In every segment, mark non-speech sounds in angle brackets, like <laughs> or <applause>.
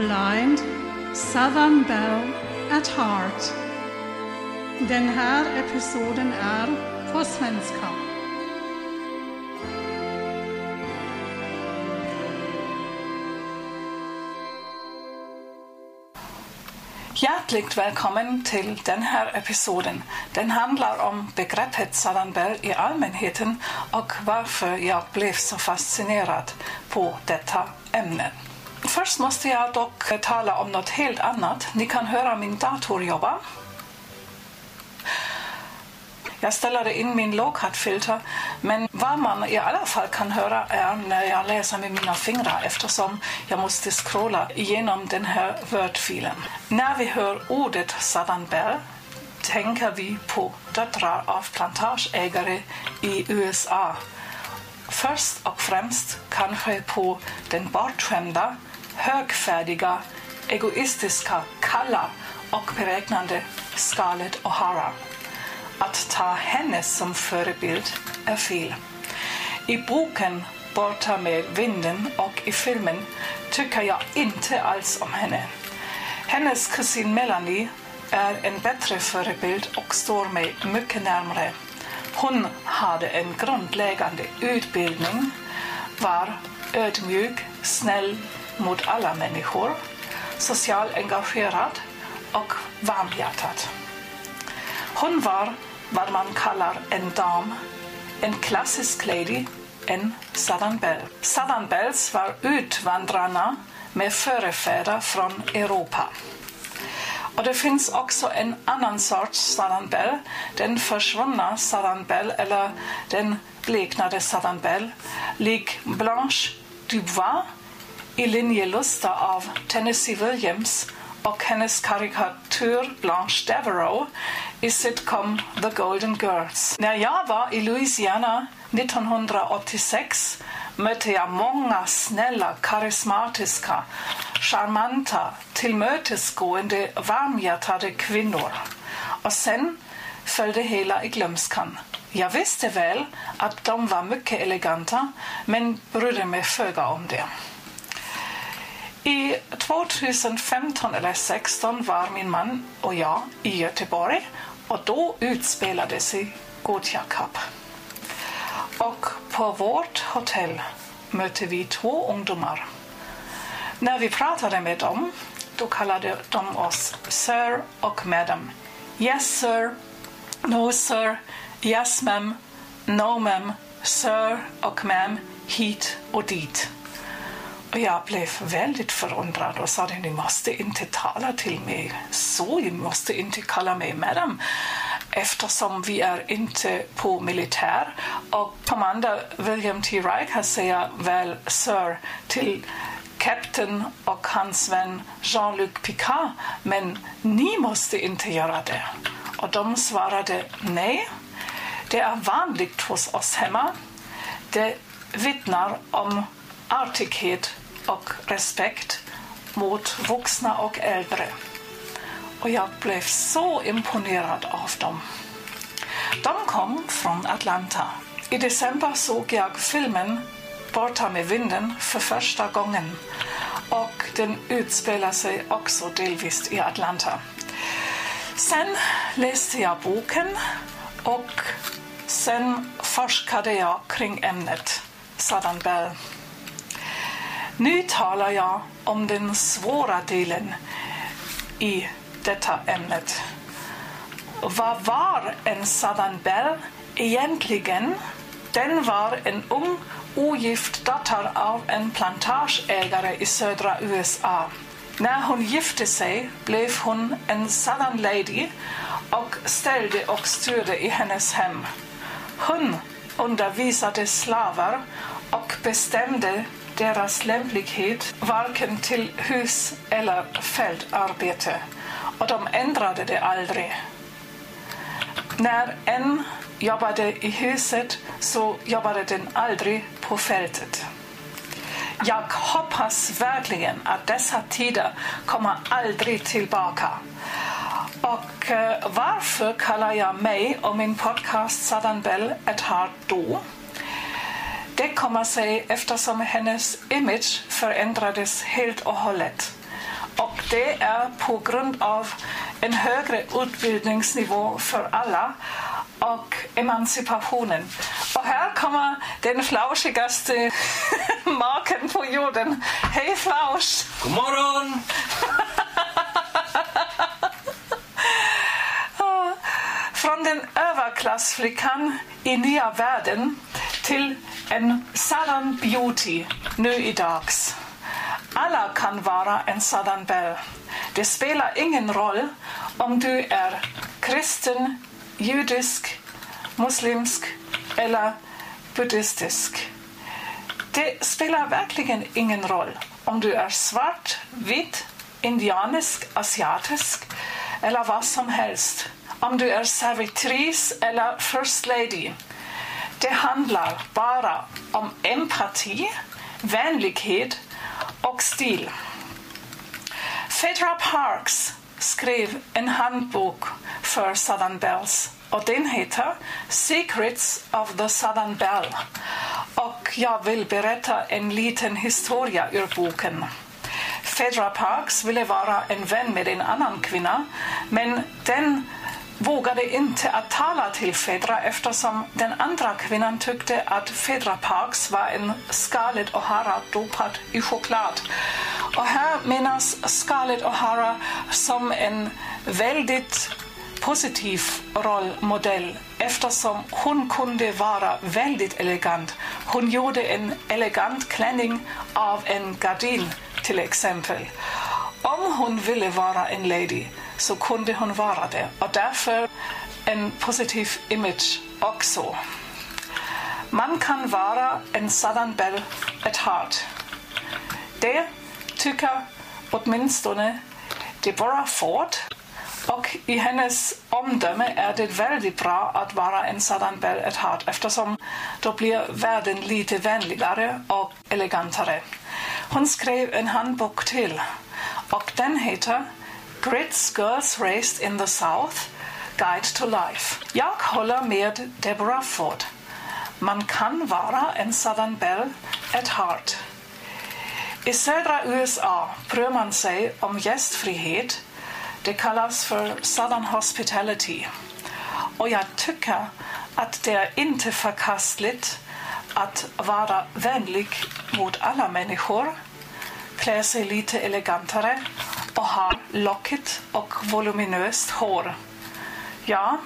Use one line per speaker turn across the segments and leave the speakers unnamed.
Blind, Southern Belle at Heart. Den här episoden är på svenska.
Hjärtligt välkommen till den här episoden. Den handlar om begreppet Southern Belle i allmänheten och varför jag blev så fascinerad på detta ämne. Först måste jag dock tala om något helt annat. Ni kan höra min dator jobba. Jag ställde in min låghattfilter, men vad man i alla fall kan höra är när jag läser med mina fingrar eftersom jag måste scrolla igenom den här Word-filen. När vi hör ordet Southern Bell tänker vi på döttrar av plantageägare i USA. Först och främst kanske på den bortskämda, högfärdiga, egoistiska, kalla och beräknande Scarlett O'Hara. Att ta henne som förebild är fel. I boken Borta med vinden och i filmen tycker jag inte alls om henne. Hennes kusin Melanie är en bättre förebild och står mig mycket närmare. Hon hade en grundläggande utbildning, var ödmjuk, snäll mot alla människor, socialt engagerad och varmhjärtad. Hon var vad man kallar en dam, en klassisk lady, en Southern Belle. Southern Bells var utvandrarna med förefäder från Europa. Och det finns också en annan sorts Southern Belle, den försvunna Southern Belle eller den bleknade Southern Belle, lik Blanche Dubois i linje luster av Tennessee Williams och hennes karikatyr Blanche Devereaux i sitcom The Golden Girls. När jag var i Louisiana 1986 mötte jag många snälla, karismatiska, charmanta, tillmötesgående, varmhjärtade kvinnor. Och sen föll det hela i glömskan. Jag visste väl att de var mycket eleganta, men brydde mig föga om det. I 2015 eller 2016 var min man och jag i Göteborg och då utspelade sig Gothia Cup. Och på vårt hotell mötte vi två ungdomar. När vi pratade med dem då kallade de oss Sir och Madam. Yes sir, no sir, yes ma'am, no ma'am, Sir och ma'am, hit och dit. Jag blev väldigt förundrad och sa ni måste inte tala till mig så, ni måste inte kalla mig madam eftersom vi är inte på militär. Och kommandör William T. Riker säger väl Sir till Kapten och hans vän Jean-Luc Picard, men ni måste inte göra det. Och de svarade nej, det är vanligt hos oss hemma. Det vittnar om artighet och respekt mot vuxna och äldre. Och jag blev så imponerad av dem. De kom från Atlanta. I december såg jag filmen Borta med vinden för första gången och den utspelar sig också delvis i Atlanta. Sen läste jag boken och sen forskade jag kring ämnet Southern bell. Nu talar jag om den svåra delen i detta ämnet. Vad var en sådan Bell egentligen? Den var en ung ogift dotter av en plantageägare i södra USA. När hon gifte sig blev hon en Southern Lady och ställde och styrde i hennes hem. Hon undervisade slavar och bestämde deras lämplighet varken till hus eller fältarbete och de ändrade det aldrig. När en jobbade i huset så jobbade den aldrig på fältet. Jag hoppas verkligen att dessa tider kommer aldrig tillbaka. Och eh, varför kallar jag mig och min podcast Southern Bell ett hard då? Det kommer sig eftersom hennes image förändrades helt och hållet. det är på grund av en högre utbildningsnivå för alla och emancipationen. Och här kommer den flauschigaste <laughs> maken på jorden. Hej Flausch!
God morgon!
Från den överklassflickan i nya världen till en Southern Beauty nu i dags. Alla kan vara en Southern Belle. Det spelar ingen roll om du är kristen, judisk, muslimsk eller buddhistisk. Det spelar verkligen ingen roll om du är svart, vit, indianisk, asiatisk eller vad som helst. Om du är servitris eller first lady. Det handlar bara om empati, vänlighet och stil. Fedra Parks skrev en handbok för Southern Bells och den heter Secrets of the Southern Bell. Och jag vill berätta en liten historia ur boken. Fedra Parks ville vara en vän med en annan kvinna men den vågade inte att tala till Fedra eftersom den andra kvinnan tyckte att Fedra Parks var en Scarlett O'Hara dopad i choklad. Och här menas Scarlett O'Hara som en väldigt positiv rollmodell eftersom hon kunde vara väldigt elegant. Hon gjorde en elegant klänning av en gardin till exempel. Om hon ville vara en lady så kunde hon vara det och därför en positiv image också. Man kan vara en Southern Belle at heart. Det tycker åtminstone Deborah Ford och i hennes omdöme är det väldigt bra att vara en Southern Belle at heart eftersom då blir världen lite vänligare och elegantare. Hon skrev en handbok till och den heter Grits Girls Raised in the South Guide to Life. Jag Holler med Deborah Ford. Man kan vara en Southern Belle at heart. I södra USA bryr man sig om gästfrihet. Det kallas för Southern Hospitality. Och jag tycker att det er är inte förkastligt att vara vänlig mot alla människor, klä sig er lite elegantare och har lockigt och voluminöst hår. Ja,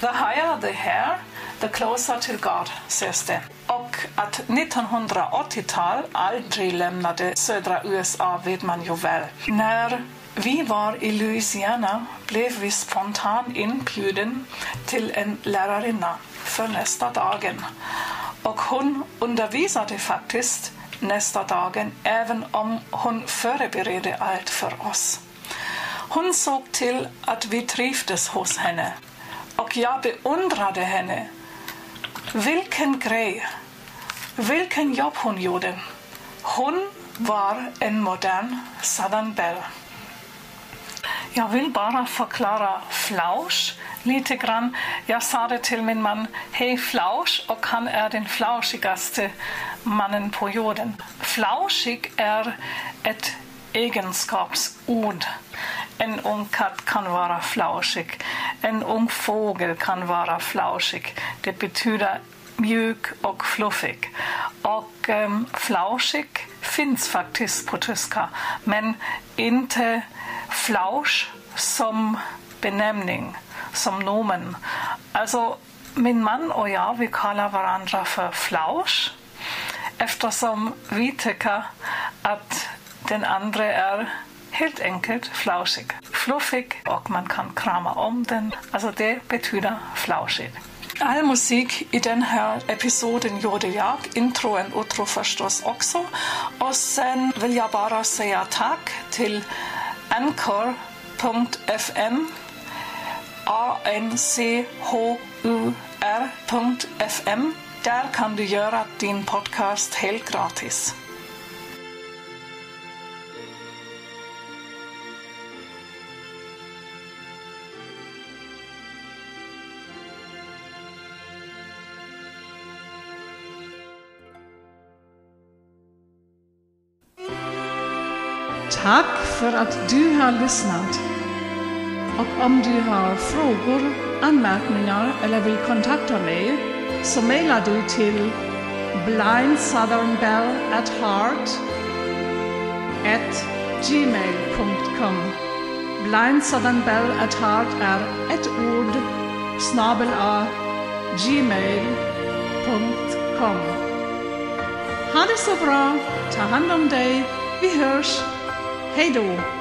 the higher the hair, the closer to God, sägs det. Och att 1980-tal aldrig lämnade södra USA vet man ju väl. När vi var i Louisiana blev vi spontant inbjuden till en lärarinna för nästa dagen. Och hon undervisade faktiskt nästa dagen även om hon förberedde allt för oss. Hon såg till att vi trivdes hos henne och jag beundrade henne. Vilken grej! Vilken jobb hon gjorde! Hon var en modern Southern Belle. Jag vill bara förklara flausch lite grann. Jag sa det till min man, hej flausch, och han är den flauschigaste mannen på jorden. Flauschig är ett egenskapsord. En ung katt kan vara flauschig. En ung fågel kan vara flauschig. Det betyder mjuk och fluffig. Och ähm, flauschig finns faktiskt på tyska, men inte flausch som benämning, som nomen. Alltså, min man och jag, vi kallar varandra för flausch eftersom vi tycker att den andra är helt enkelt flauschig. Fluffig och man kan krama om den. Alltså det betyder flauschig. All musik i den här episoden gjorde jag, intro och outro förstås också. Och sen vill jag bara säga tack till Anchor.fm ANCHUR.FM där kan du göra din podcast helt gratis.
Tack för att du har lyssnat. Och om du har frågor, anmärkningar eller vill kontakta mig så mejlar du till blindsouthernbellatheart.gmail.com Blindsouthernbellatheart Blind Southern Bell at Heart är ett ord snabel a gmail.com Ha det så bra, ta hand om dig, vi hörs, hej då!